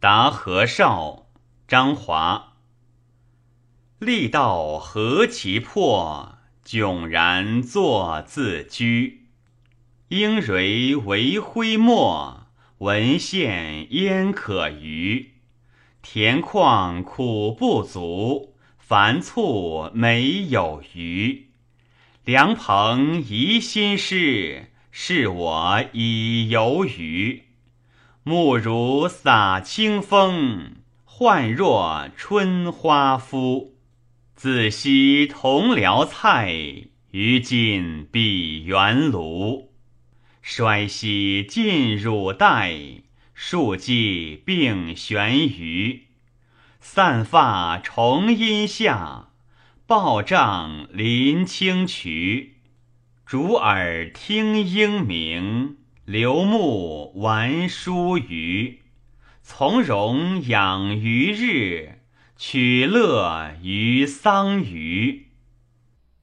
答何少，张华。力道何其破，迥然作自居。应蕊为灰墨，文献焉可虞？田旷苦不足，凡促没有余。凉棚宜心事，是我已有余。目如洒清风，幻若春花肤。自昔同僚菜，于今比园庐。衰兮尽汝带，树迹并悬于。散发重阴下，暴杖临清渠。竹耳听莺鸣，流目玩疏鱼。从容养于日。取乐于桑榆。